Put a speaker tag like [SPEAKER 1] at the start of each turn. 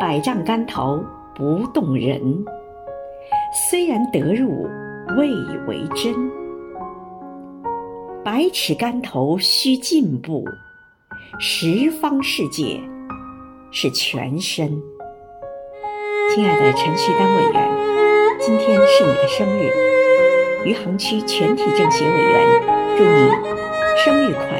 [SPEAKER 1] 百丈竿头不动人。虽然得入未为真，百尺竿头须进步，十方世界是全身。亲爱的陈旭丹委员，今天是你的生日，余杭区全体政协委员祝你生日快乐。